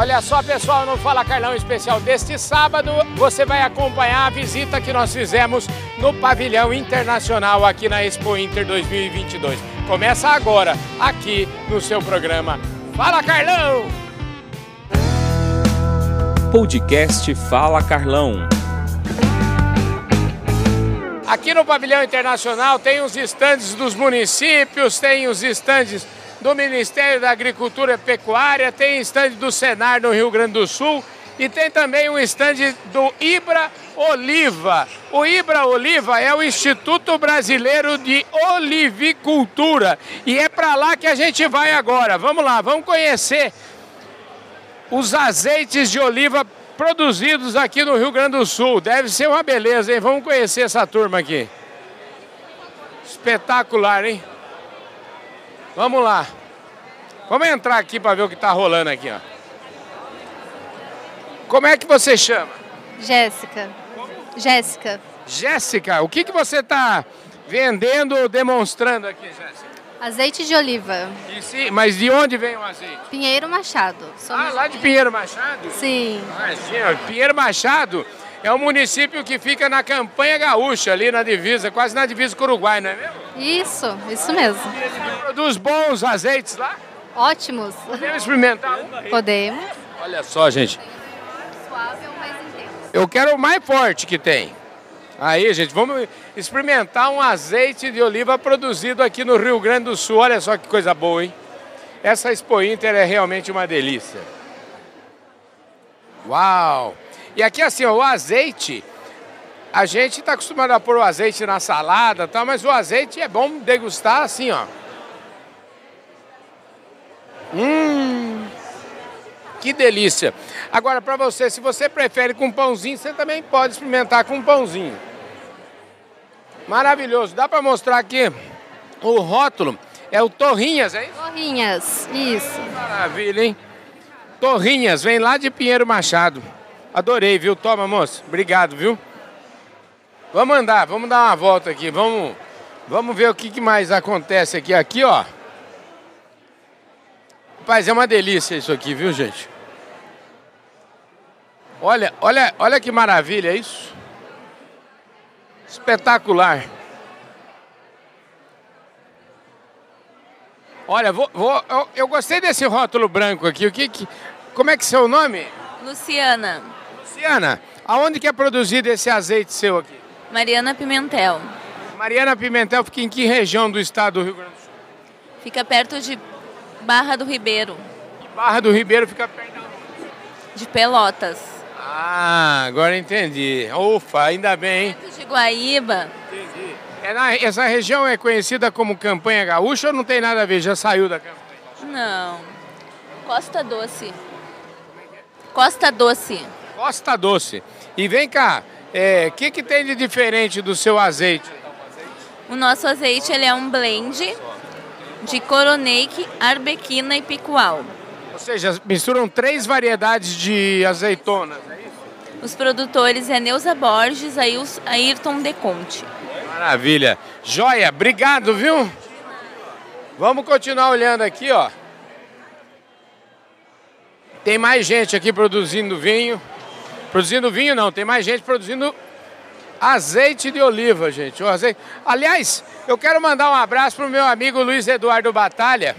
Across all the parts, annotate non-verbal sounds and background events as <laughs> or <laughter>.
Olha só, pessoal, no Fala Carlão especial deste sábado, você vai acompanhar a visita que nós fizemos no pavilhão internacional aqui na Expo Inter 2022. Começa agora, aqui no seu programa Fala Carlão! Podcast Fala Carlão. Aqui no pavilhão internacional tem os estandes dos municípios, tem os estandes do Ministério da Agricultura e Pecuária, tem estande do Senar no Rio Grande do Sul e tem também um estande do Ibra Oliva. O Ibra Oliva é o Instituto Brasileiro de Olivicultura e é para lá que a gente vai agora. Vamos lá, vamos conhecer os azeites de oliva produzidos aqui no Rio Grande do Sul. Deve ser uma beleza, hein? Vamos conhecer essa turma aqui. Espetacular, hein? Vamos lá. Vamos entrar aqui para ver o que está rolando aqui, ó. Como é que você chama? Jéssica. Jéssica. Jéssica, o que, que você está vendendo ou demonstrando aqui, Jéssica? Azeite de oliva. E se- mas de onde vem o azeite? Pinheiro Machado. Ah, lá de Pinheiro Machado? Sim. Sim, ó. Pinheiro Machado é um município que fica na campanha gaúcha, ali na divisa, quase na divisa com o Uruguai, não é mesmo? Isso, isso mesmo. Produz bons azeites lá? Ótimos. Podemos experimentar um? Podemos. Olha só, gente. Suave ou mais intenso? Eu quero o mais forte que tem. Aí, gente, vamos experimentar um azeite de oliva produzido aqui no Rio Grande do Sul. Olha só que coisa boa, hein? Essa Expo Inter é realmente uma delícia. Uau! E aqui, assim, ó, o azeite, a gente está acostumado a pôr o azeite na salada tal, mas o azeite é bom degustar assim, ó. Hum! Que delícia! Agora, para você, se você prefere com pãozinho, você também pode experimentar com pãozinho. Maravilhoso. Dá para mostrar aqui o rótulo. É o Torrinhas, é isso? Torrinhas. Isso. Maravilha, hein? Torrinhas, vem lá de Pinheiro Machado. Adorei, viu? Toma, moço. Obrigado, viu? Vamos andar, vamos dar uma volta aqui. Vamos, vamos ver o que, que mais acontece aqui. Aqui, ó. Rapaz, é uma delícia isso aqui, viu, gente? Olha, olha, olha que maravilha isso. Espetacular. Olha, vou, vou- eu, eu gostei desse rótulo branco aqui. O que, que- como é que é seu nome? Luciana, Luciana, aonde que é produzido esse azeite seu aqui? Mariana Pimentel. Mariana Pimentel fica em que região do estado do Rio Grande do Sul? Fica perto de Barra do Ribeiro, Barra do Ribeiro fica perto de Pelotas. Ah, agora entendi. Ufa, ainda bem, hein? Perto de Guaíba, Entendi. É na- essa região é conhecida como Campanha Gaúcha ou não tem nada a ver? Já saiu da campanha? não. Costa Doce. Costa Doce. Costa Doce. E vem cá, o que, que tem de diferente do seu azeite? O nosso azeite ele é um blend de coroneike, arbequina e picual. Ou seja, misturam três variedades de azeitonas, é isso? Os produtores é Neuza Borges, Ails- Ayrton De Conte. Maravilha. Joia, obrigado, viu? Vamos continuar olhando aqui, ó. Tem mais gente aqui produzindo vinho. Produzindo vinho não, tem mais gente produzindo azeite de oliva, gente. O azeite... Aliás, eu quero mandar um abraço para o meu amigo Luiz Eduardo Batalha,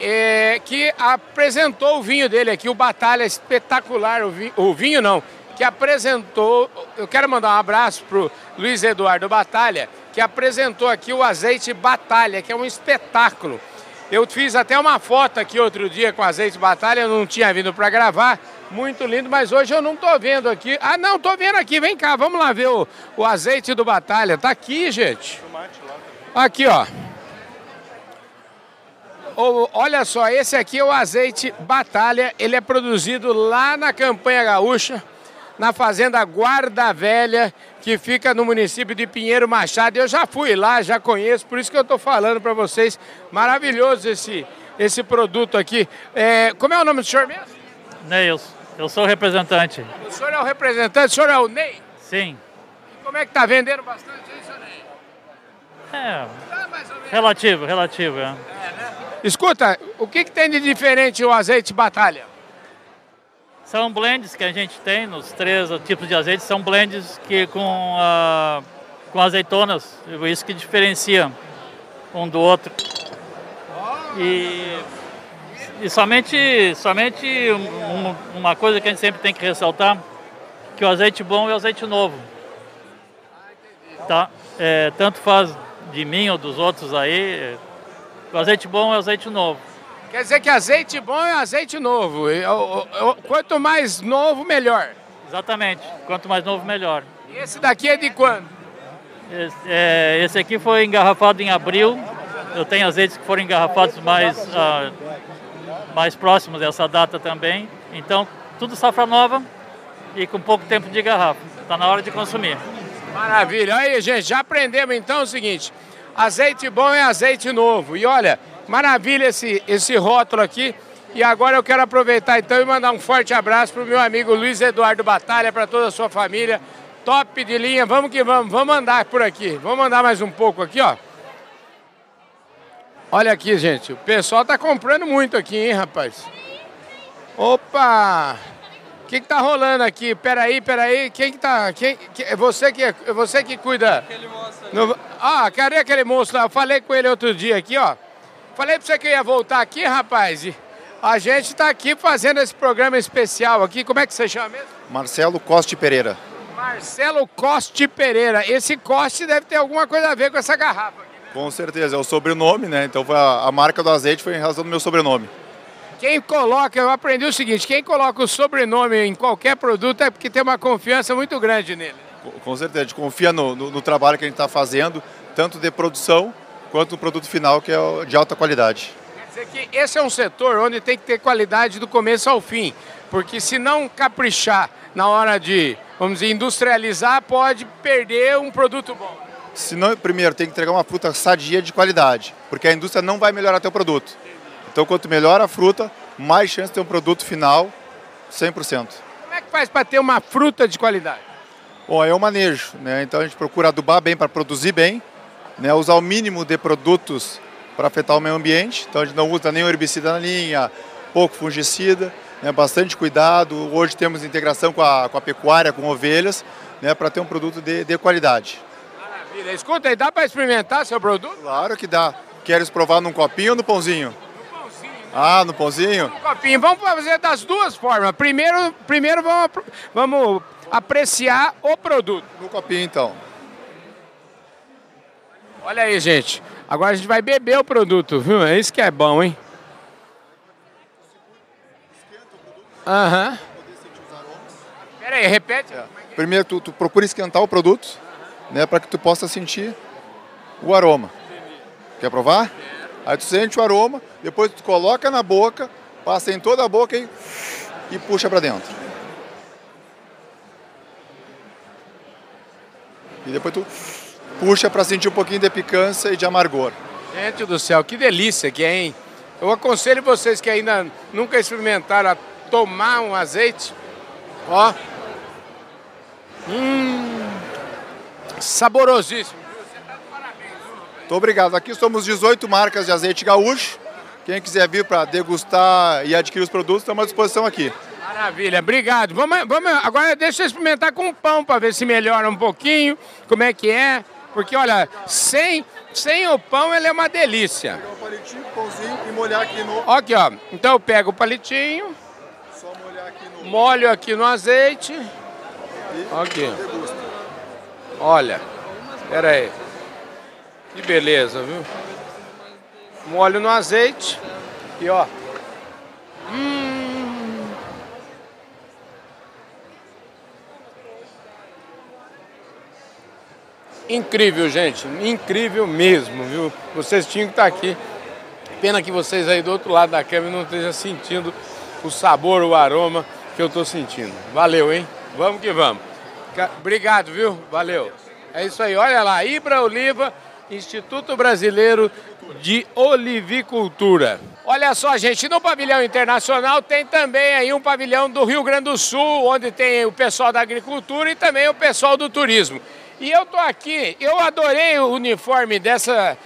eh, que apresentou o vinho dele aqui, o Batalha espetacular, o vinho, o vinho não, que apresentou. Eu quero mandar um abraço para o Luiz Eduardo Batalha, que apresentou aqui o azeite Batalha, que é um espetáculo. Eu fiz até uma foto aqui outro dia com azeite Batalha, eu não tinha vindo para gravar, muito lindo, mas hoje eu não tô vendo aqui. Ah, não, tô vendo aqui, vem cá, vamos lá ver o, o azeite do Batalha. Tá aqui, gente. Aqui, ó. Ô, olha só, esse aqui é o azeite Batalha. Ele é produzido lá na Campanha Gaúcha, na fazenda Guarda Velha, que fica no município de Pinheiro Machado. Eu já fui lá, já conheço, por isso que eu estou falando para vocês. Maravilhoso esse, esse produto aqui. É, como é o nome do senhor mesmo? Neils, eu sou o representante. O senhor é o representante, o senhor é o Ney? Sim. Como é que tá vendendo bastante aí, senhor Ney? É, Tá mais ou menos. relativo, relativo. É. Escuta, o que, que tem de diferente o azeite Batalha? São blends que a gente tem nos três tipos de azeite, são blends que com, ah, com azeitonas, isso que diferencia um do outro. E, e somente, somente um- uma coisa que a gente sempre tem que ressaltar, que o azeite bom é o azeite novo. Tá? É, tanto faz de mim ou dos outros aí, é, o azeite bom é o azeite novo. Quer dizer que azeite bom é azeite novo. Quanto mais novo, melhor. Exatamente. Quanto mais novo, melhor. E esse daqui é de quando? Esse, é, esse aqui foi engarrafado em abril. Eu tenho azeites que foram engarrafados mais, ah, mais próximos dessa data também. Então, tudo safra nova e com pouco tempo de garrafa. Está na hora de consumir. Maravilha. Aí, gente, já aprendemos então o seguinte: azeite bom é azeite novo. E olha, maravilha esse, esse rótulo aqui. E agora eu quero aproveitar então e mandar um forte abraço para o meu amigo Luiz Eduardo Batalha, para toda a sua família. Top de linha, vamos que vamos, vamos andar por aqui. Vamos andar mais um pouco aqui, ó. Olha aqui, gente, o pessoal tá comprando muito aqui, hein, rapaz? Opa! O que, que tá rolando aqui? Peraí, peraí. Quem que tá. Quem, que, é você que, é você que cuida. Aquele moço ali. Ah, cadê aquele moço lá? Eu falei com ele outro dia aqui, ó. Falei pra você que eu ia voltar aqui, rapaz. A gente tá aqui fazendo esse programa especial aqui. Como é que você chama mesmo? Marcelo Coste Pereira. Marcelo Coste Pereira. Esse Coste deve ter alguma coisa a ver com essa garrafa. Com certeza, é o sobrenome, né? Então a, a marca do azeite foi em razão do meu sobrenome. Quem coloca, eu aprendi o seguinte: quem coloca o sobrenome em qualquer produto é porque tem uma confiança muito grande nele. Com, certeza, a gente confia no, no- no trabalho que a gente está fazendo, tanto de produção quanto no produto final, que é de alta qualidade. Quer dizer que esse é um setor onde tem que ter qualidade do começo ao fim, porque se não caprichar na hora de, vamos dizer, industrializar, pode perder um produto bom. Se não, primeiro, tem que entregar uma fruta sadia de qualidade, porque a indústria não vai melhorar teu produto. Então, quanto melhor a fruta, mais chance de ter um produto final 100%. Como é que faz para ter uma fruta de qualidade? Bom, é o manejo, né? Então a gente procura adubar bem para produzir bem, né? Usar o mínimo de produtos para afetar o meio ambiente. Então a gente não usa nenhum herbicida na linha, pouco fungicida, né? Bastante cuidado. Hoje temos integração com a, com a pecuária, com ovelhas, né? Para ter um produto de, de qualidade. Maravilha. Escuta aí, dá para experimentar seu produto? Claro que dá. Queres provar num copinho ou no pãozinho? Ah, no pãozinho? Um copinho. Vamos fazer das duas formas. Primeiro, primeiro vamos, vamos apreciar o produto. No copinho então. Olha aí, gente. Agora a gente vai beber o produto, viu? É isso que é bom, hein? Aham. Pera aí, repete. Primeiro tu, tu procura esquentar o produto, né, para que tu possa sentir o aroma. Quer provar? Aí tu sente o aroma, depois tu coloca na boca, passa em toda a boca e, e puxa para dentro. E depois tu puxa para sentir um pouquinho de picância e de amargor. Gente do céu, que delícia que é, hein? Eu aconselho vocês que ainda nunca experimentaram a tomar um azeite. Ó. Hum. Saborosíssimo. Muito obrigado. Aqui somos 18 marcas de azeite gaúcho. Quem quiser vir para degustar e adquirir os produtos, estamos à disposição aqui. Maravilha, obrigado. Vamos, vamos, agora deixa eu experimentar com pão para ver se melhora um pouquinho, como é que é. Porque, olha, sem, sem o pão ele é uma delícia. Pegar o palitinho, pãozinho e molhar aqui no. Aqui, ó. Então eu pego o palitinho, Só molhar aqui no. molho aqui no azeite. Aqui. Olha, pera aí. Que beleza, viu? Molho no azeite e ó. Hum. Incrível, gente. Incrível mesmo, viu? Vocês tinham que estar aqui. Pena que vocês aí do outro lado da câmera não estejam sentindo o sabor, o aroma que eu estou sentindo. Valeu, hein? Vamos que vamos. Obrigado, viu? Valeu. É isso aí. Olha lá, Ibra Oliva, Instituto Brasileiro de Olivicultura. Olha só, gente, no pavilhão internacional tem também aí um pavilhão do Rio Grande do Sul, onde tem o pessoal da agricultura e também o pessoal do turismo. E eu tô aqui, eu adorei o uniforme dessa,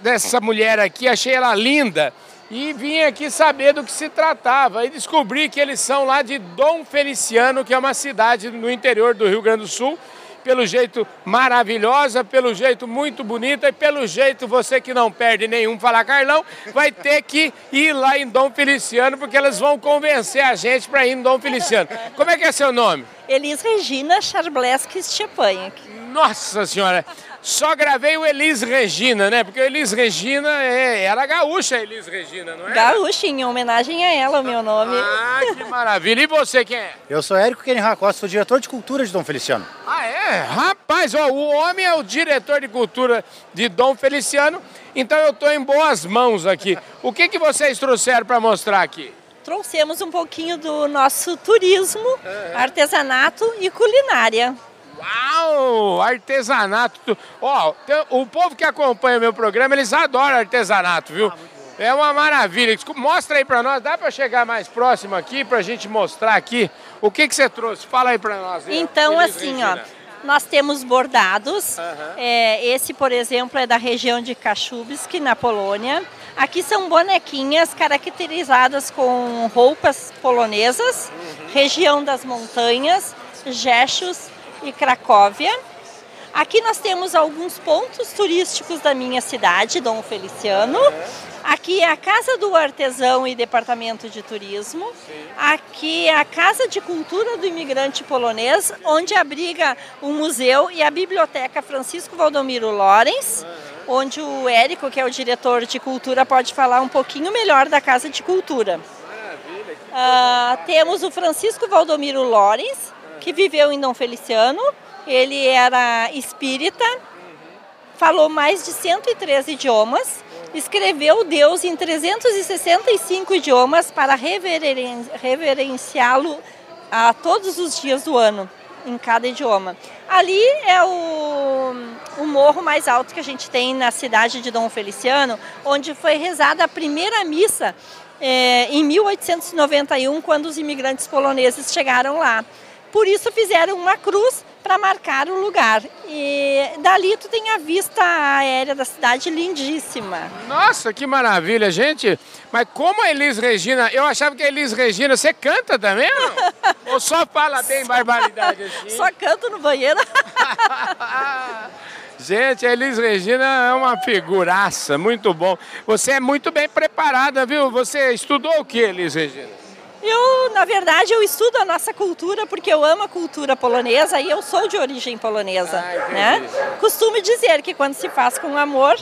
dessa mulher aqui, achei ela linda. E vim aqui saber do que se tratava e descobri que eles são lá de Dom Feliciano, que é uma cidade no interior do Rio Grande do Sul, pelo jeito maravilhosa, pelo jeito muito bonita e pelo jeito você que não perde nenhum falar Carlão, vai ter que ir lá em Dom Feliciano, porque elas vão convencer a gente para ir em Dom Feliciano. Como é que é seu nome? Elis Regina Charbleski Stepanha. Nossa senhora! Só gravei o Elis Regina, né? Porque o Elis Regina é, era gaúcha, Elis Regina, não é? Gaúcha, em homenagem a ela, o meu nome. Ah, que maravilha! E você quem é? Eu sou Érico Kenny Costa, sou diretor de cultura de Dom Feliciano. Ah, é? Rapaz, ó, o homem é o diretor de cultura de Dom Feliciano, então eu estou em boas mãos aqui. O que, que vocês trouxeram para mostrar aqui? Trouxemos um pouquinho do nosso turismo, artesanato e culinária. Uau! Artesanato. Ó, o povo que acompanha meu programa, eles adoram artesanato, viu? É uma maravilha. Mostra aí pra nós. Dá pra chegar mais próximo aqui pra gente mostrar aqui o que que você trouxe? Fala aí pra nós. Então, assim, Regina. ó, nós temos bordados. Aham. É, esse, por exemplo, é da região de Kachubsk, na Polônia. Aqui são bonequinhas caracterizadas com roupas polonesas, Uhum. região das montanhas, Jeszczów e Cracóvia. Aqui nós temos alguns pontos turísticos da minha cidade, Dom Feliciano. Aqui é a Casa do Artesão e Departamento de Turismo. Aqui é a Casa de Cultura do Imigrante Polonês, onde abriga o museu e a Biblioteca Francisco Valdomiro Lorenz, onde o Érico, que é o diretor de cultura, pode falar um pouquinho melhor da Casa de Cultura. Ah, temos o Francisco Valdomiro Lorenz, que viveu em Dom Feliciano. Ele era espírita, falou mais de 103 idiomas, escreveu Deus em 365 idiomas para reveren- reverenciá-lo a todos os dias do ano, em cada idioma. Ali é o, o morro mais alto que a gente tem na cidade de Dom Feliciano, onde foi rezada a primeira missa eh, em 1891, quando os imigrantes poloneses chegaram lá. Por isso fizeram uma cruz para marcar o lugar. E dali tu tem a vista aérea da cidade lindíssima. Nossa, que maravilha, gente. Mas como a Elis Regina, eu achava que a Elis Regina, você canta também? ou não? <laughs> Ou só fala bem barbaridade <laughs> assim? Só canto no banheiro. <laughs> Gente, a Elis Regina é uma figuraça, muito bom. Você é muito bem preparada, viu? Você estudou o que, Elis Regina? Eu, na verdade, eu estudo a nossa cultura porque eu amo a cultura polonesa e eu sou de origem polonesa, Ah, né? Costumo dizer que quando se faz com amor,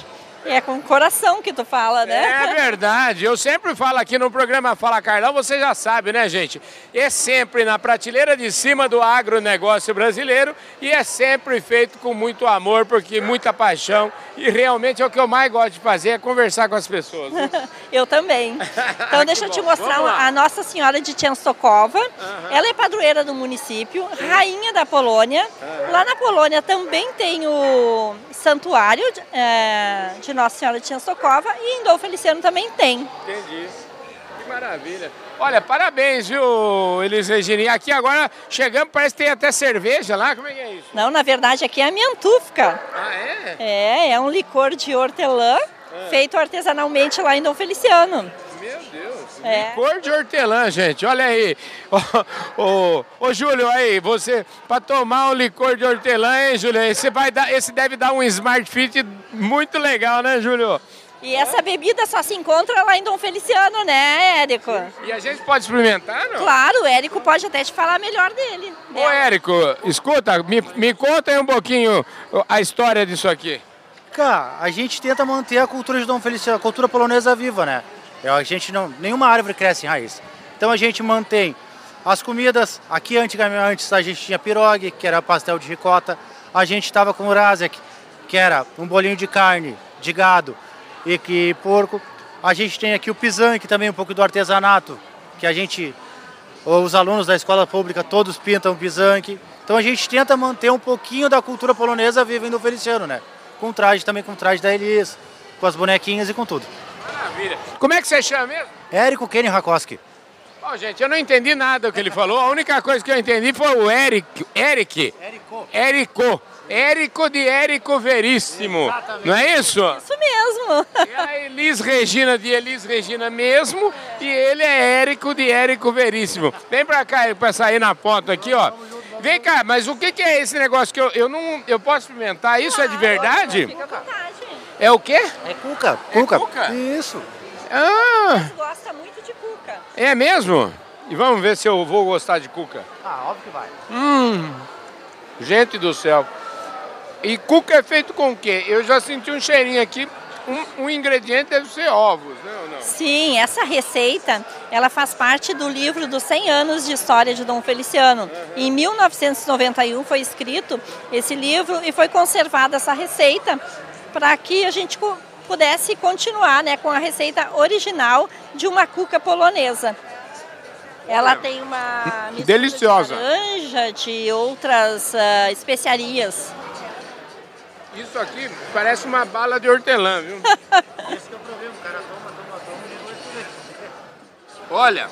é com o coração que tu fala, né? É verdade. Eu sempre falo aqui no programa Fala Carlão, você já sabe, né, gente? É sempre na prateleira de cima do agronegócio brasileiro e é sempre feito com muito amor, porque muita paixão. E realmente é o que eu mais gosto de fazer, é conversar com as pessoas. <laughs> Eu também. Então <laughs> deixa eu te mostrar a Nossa Senhora de Częstochowa. Ela é padroeira do município, rainha da Polônia. Lá na Polônia também tem o santuário de, é, de Nossa Senhora de Częstochowa e em Dom Feliciano também tem. Entendi. Que maravilha. Olha, parabéns, viu, Elis Regina? E aqui agora chegamos, parece que tem até cerveja lá. Como é que é isso? Não, na verdade aqui é a Miantufka. Ah, é? É, é um licor de hortelã feito artesanalmente lá em Dom Feliciano. É. Licor de hortelã, gente. Olha aí. Ô, ô, ô, Júlio, aí, você, para tomar um licor de hortelã, hein, Júlio? Esse, vai dar, esse deve dar um Smart Fit muito legal, né, Júlio? E essa bebida só se encontra lá em Dom Feliciano, né, Érico? E a gente pode experimentar, não? Claro, o Érico pode até te falar melhor dele. Ô, dela. Érico, escuta, me, me conta aí um pouquinho a história disso aqui. Cara, a gente tenta manter a cultura de Dom Feliciano, a cultura polonesa viva, né? É, A gente não, nenhuma árvore cresce em raiz. Então a gente mantém as comidas. Aqui antes a gente tinha pirogue, que era pastel de ricota. A gente estava com o razek, que era um bolinho de carne, de gado e que porco. A gente tem aqui o pisanque também, um pouco do artesanato, que a gente, os alunos da escola pública todos pintam pisanque. Então a gente tenta manter um pouquinho da cultura polonesa viva no Feliciano, né? Com traje também, com traje da Elis, com as bonequinhas e com tudo. Maravilha. Como é que você chama mesmo? Érico Kenny Rakoski. Ó, gente, eu não entendi nada do que ele falou. A única coisa que eu entendi foi o Eric. Eric. Érico. Érico. Érico de Érico Veríssimo. Não é isso? Isso mesmo. E a Elis Regina de Elis Regina mesmo. E ele é Érico de Érico Veríssimo. Vem pra cá pra sair na foto aqui, ó. Vem cá, mas o que, é esse negócio que eu, eu não. Eu posso experimentar? Isso é de verdade? Fica à vontade. É o quê? É cuca, cuca. cuca? Isso. Ah, Gosta muito de cuca. é mesmo? E vamos ver se eu vou gostar de cuca. Ah, óbvio que vai. Hum, gente do céu. E cuca é feito com o quê? Eu já senti um cheirinho aqui. Um, um ingrediente deve ser ovos, né ou não? Sim, essa receita, ela faz parte do livro dos 100 anos de história de Dom Feliciano. Em 1991 foi escrito esse livro e foi conservada essa receita para que a gente pudesse continuar né, com a receita original de uma cuca polonesa. Ela tem uma mistura Deliciosa. de laranja, de outras ah, especiarias. Isso aqui parece uma bala de hortelã, viu? <laughs> Esse que é o problema, o cara toma, toma, toma e depois. Olha,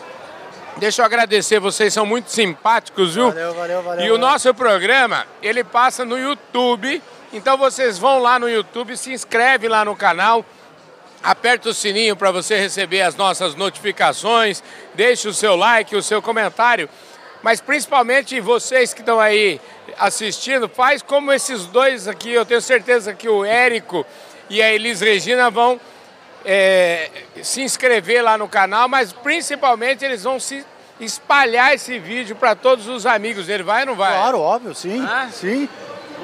deixa eu agradecer, vocês são muito simpáticos, viu? Valeu, valeu, valeu. E o nosso programa, ele passa no YouTube. Então vocês vão lá no YouTube, se inscreve lá no canal, aperta o sininho para você receber as nossas notificações, deixe o seu like, o seu comentário. Mas principalmente vocês que estão aí assistindo, faz como esses dois aqui. Eu tenho certeza que o Érico e a Elis Regina vão é, se inscrever lá no canal, mas principalmente eles vão se espalhar esse vídeo para todos os amigos dele. Vai ou não vai? Claro, óbvio, sim. Ah? Sim.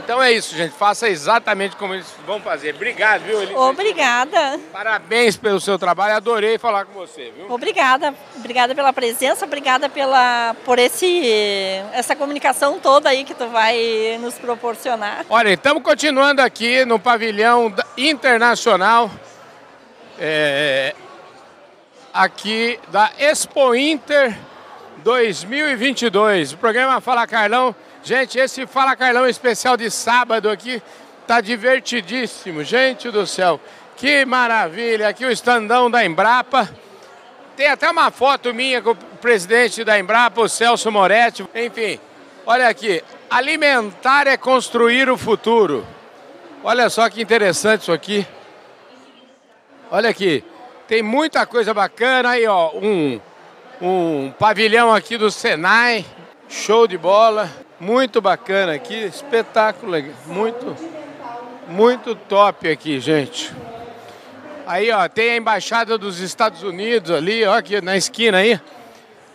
Então é isso, gente. Faça exatamente como eles vão fazer. Obrigado, viu, Elis? Obrigada. Parabéns pelo seu trabalho. Adorei falar com você, viu? Obrigada, obrigada pela presença, obrigada pela por esse essa comunicação toda aí que tu vai nos proporcionar. Olha, estamos continuando aqui no pavilhão internacional, é, aqui da Expo Inter 2022. O programa Fala Carlão. Gente, esse Fala Carlão especial de sábado aqui tá divertidíssimo. Gente do céu, que maravilha. Aqui o estandão da Embrapa. Tem até uma foto minha com o presidente da Embrapa, o Celso Moretti. Enfim, olha aqui. Alimentar é construir o futuro. Olha só que interessante isso aqui. Olha aqui. Tem muita coisa bacana aí, ó. Um, um pavilhão aqui do Senai. Show de bola. Muito bacana aqui. Espetáculo. Muito, muito top aqui, gente. Aí, ó, tem a embaixada dos Estados Unidos ali, ó, aqui na esquina aí.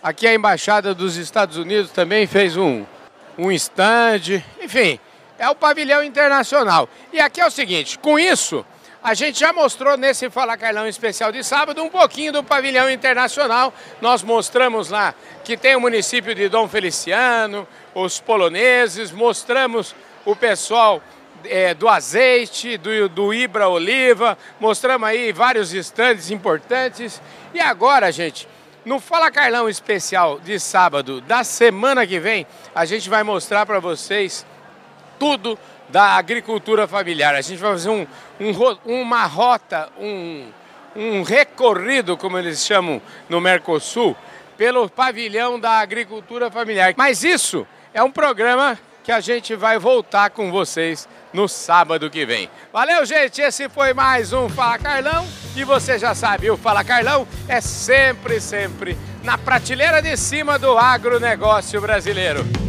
Aqui a embaixada dos Estados Unidos também fez um, um stand. Enfim, é o pavilhão internacional. E aqui é o seguinte, com isso, a gente já mostrou nesse Fala Carlão especial de sábado um pouquinho do pavilhão internacional. Nós mostramos lá que tem o município de Dom Feliciano, os poloneses, mostramos o pessoal é, do azeite, do, do Ibra Oliva, mostramos aí vários estandes importantes. E agora, gente, no Fala Carlão especial de sábado da semana que vem, a gente vai mostrar para vocês tudo da agricultura familiar. A gente vai fazer um, um uma rota, um, um recorrido, como eles chamam no Mercosul, pelo pavilhão da agricultura familiar. Mas isso é um programa que a gente vai voltar com vocês no sábado que vem. Valeu, gente! Esse foi mais um Fala Carlão. E você já sabe, o Fala Carlão é sempre, sempre na prateleira de cima do agronegócio brasileiro.